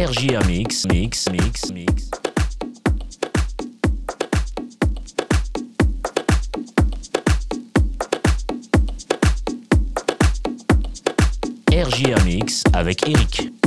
RJA Mix, Mix, Mix, Mix. RJA Mix avec Eric.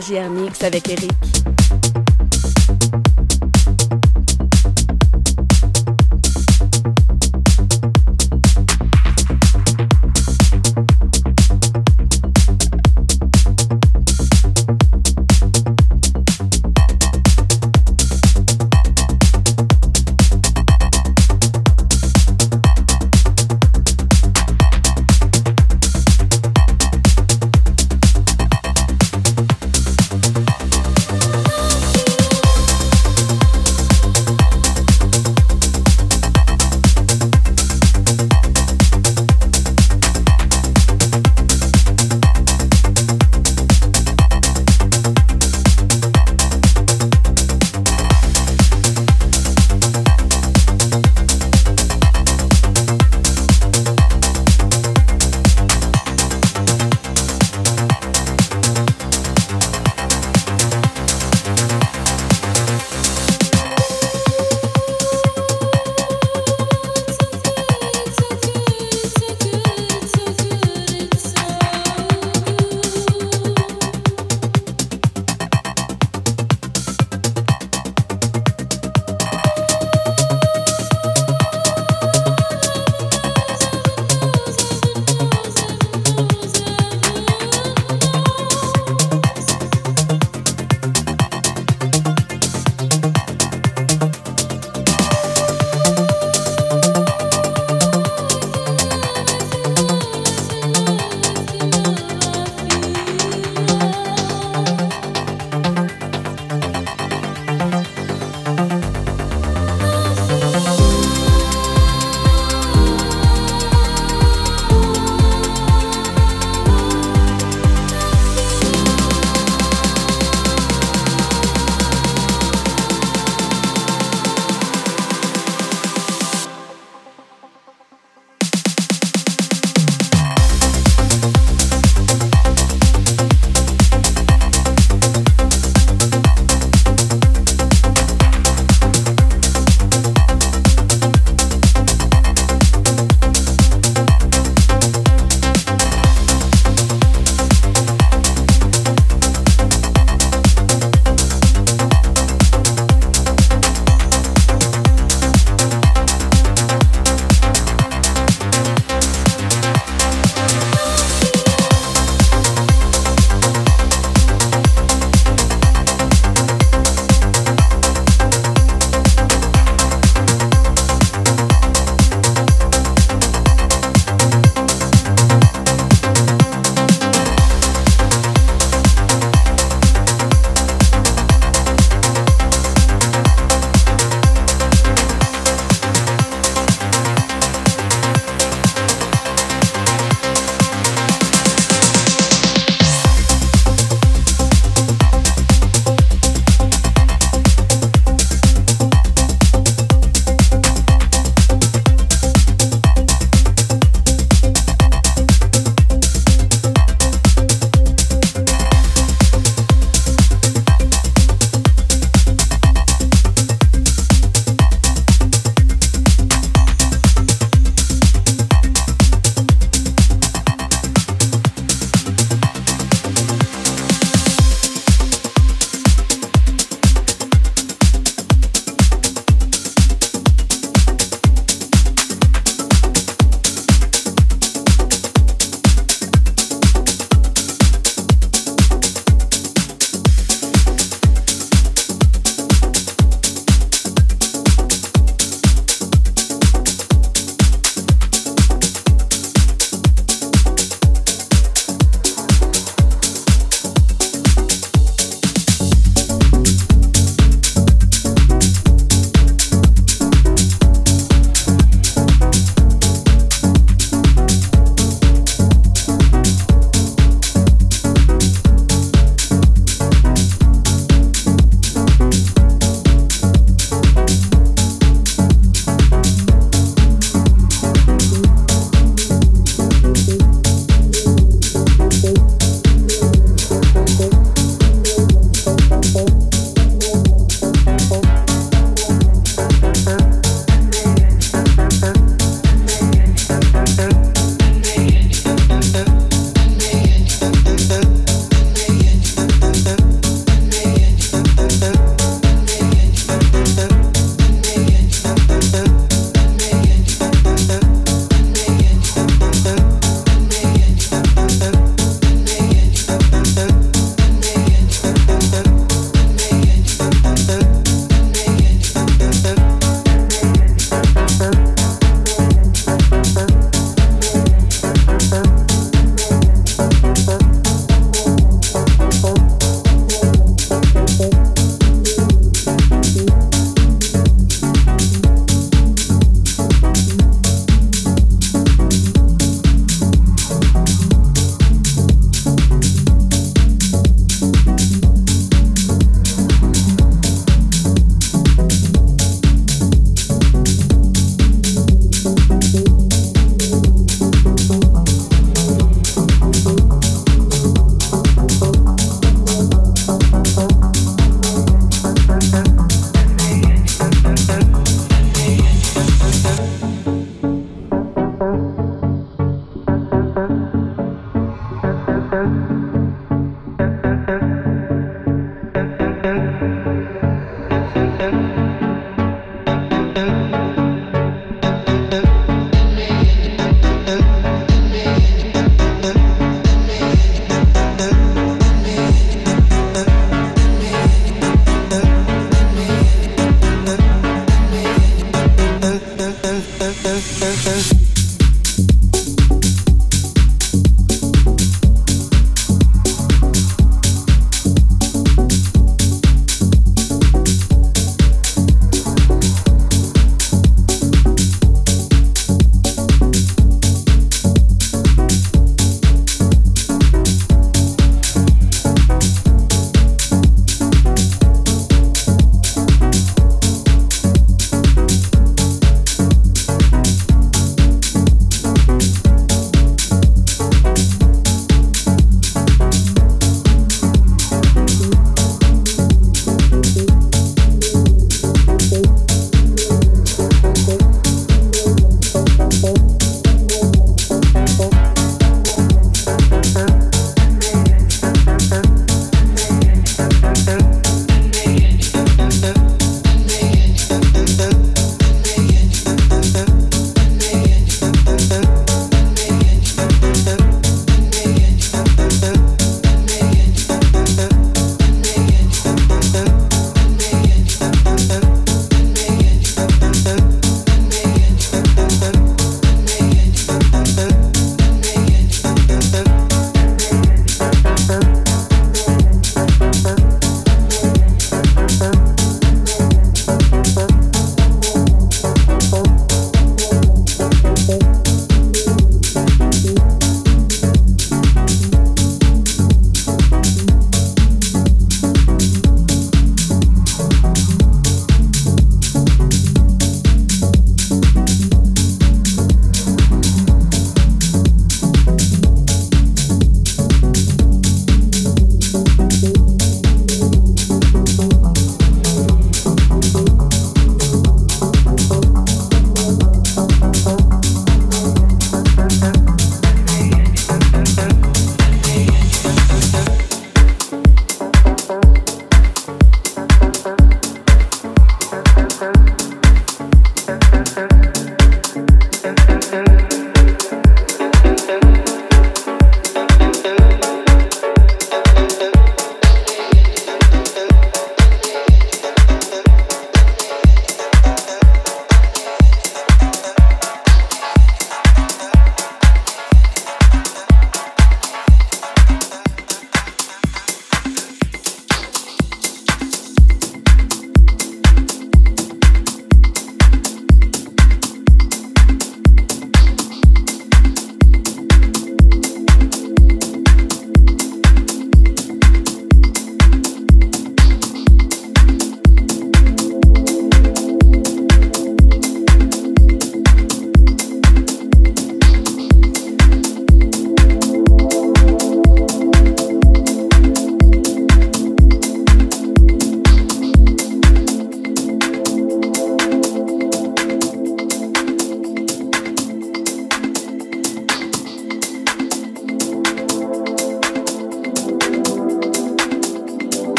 RGR Mix avec Eric.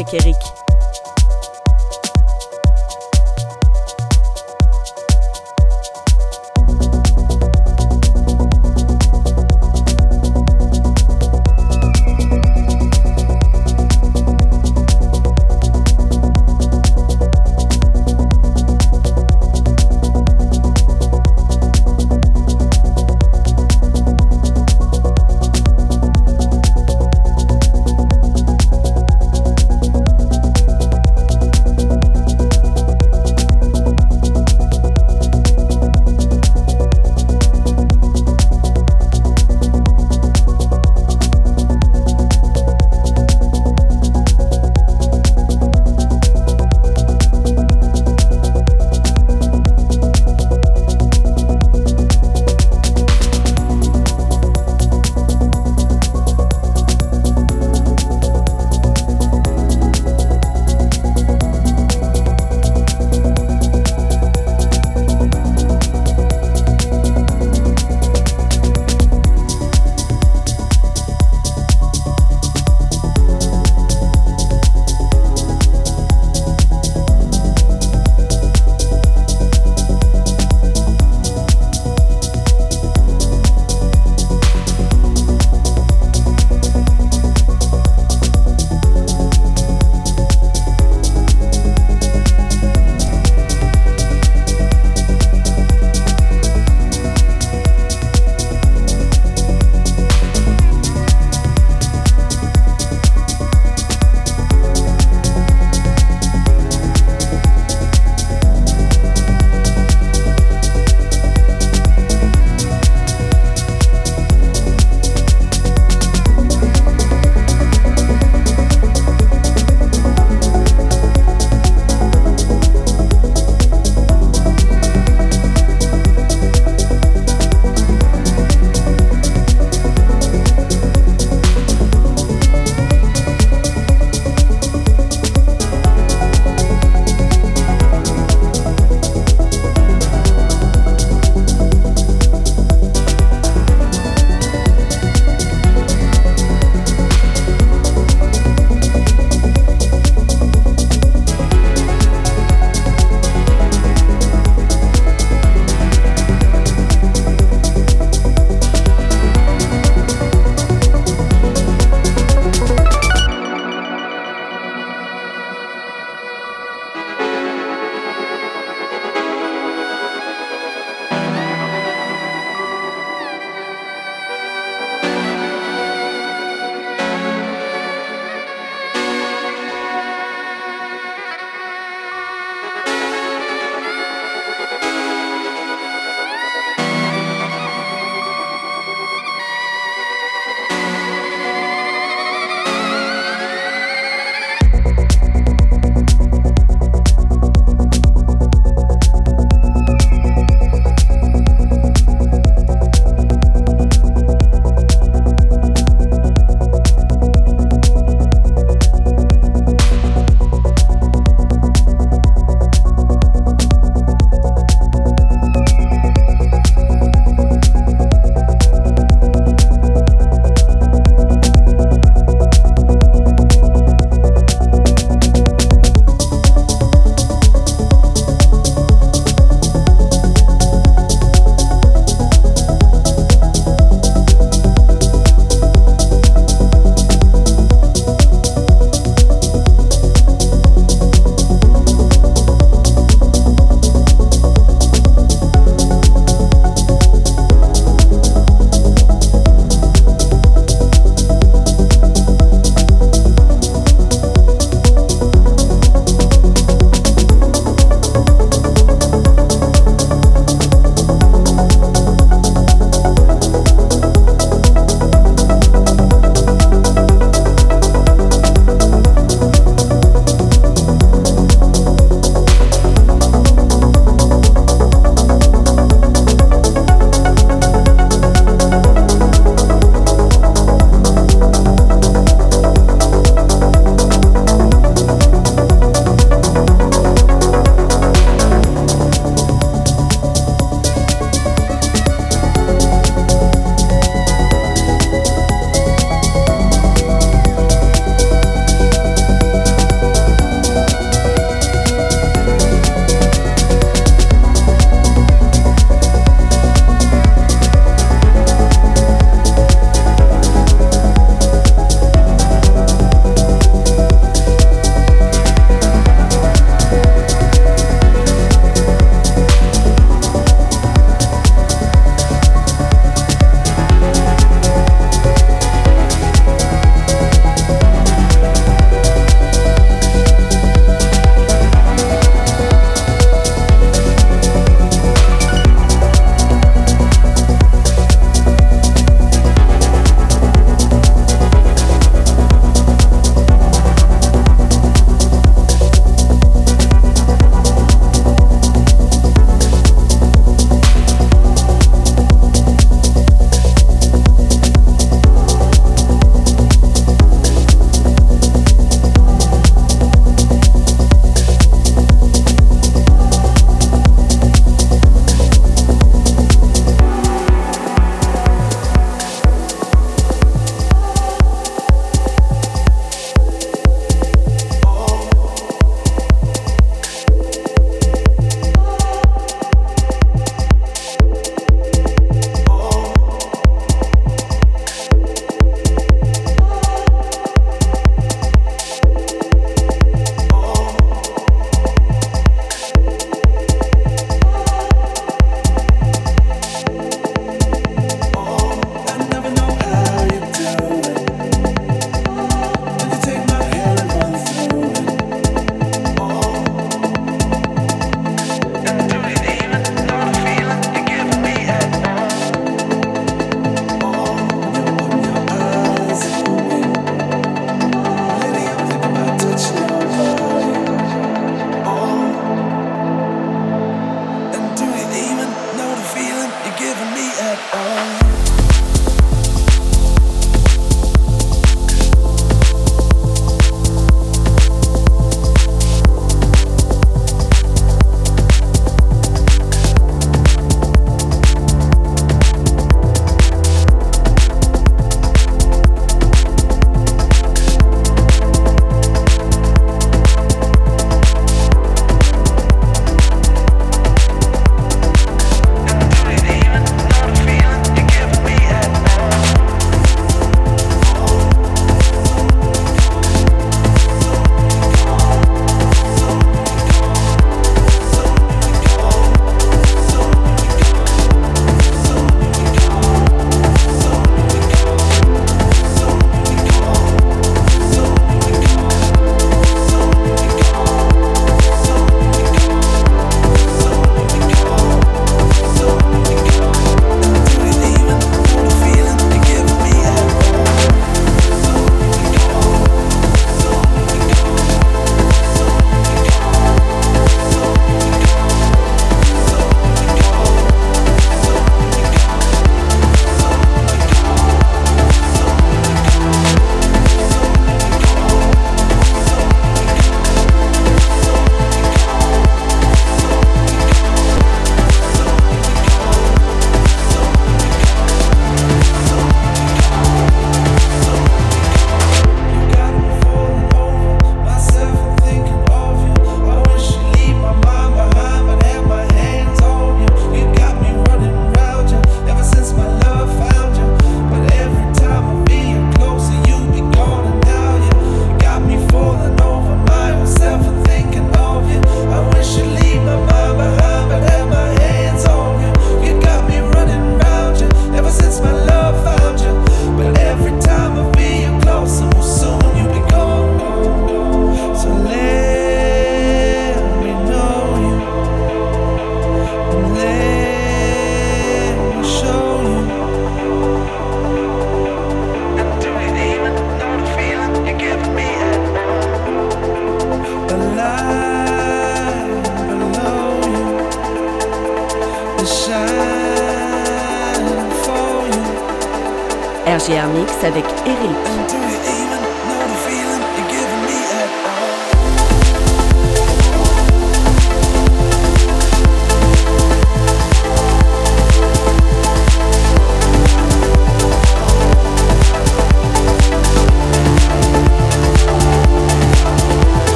HR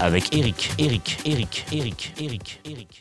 avec Eric, Eric, Eric, Eric, Eric, Eric.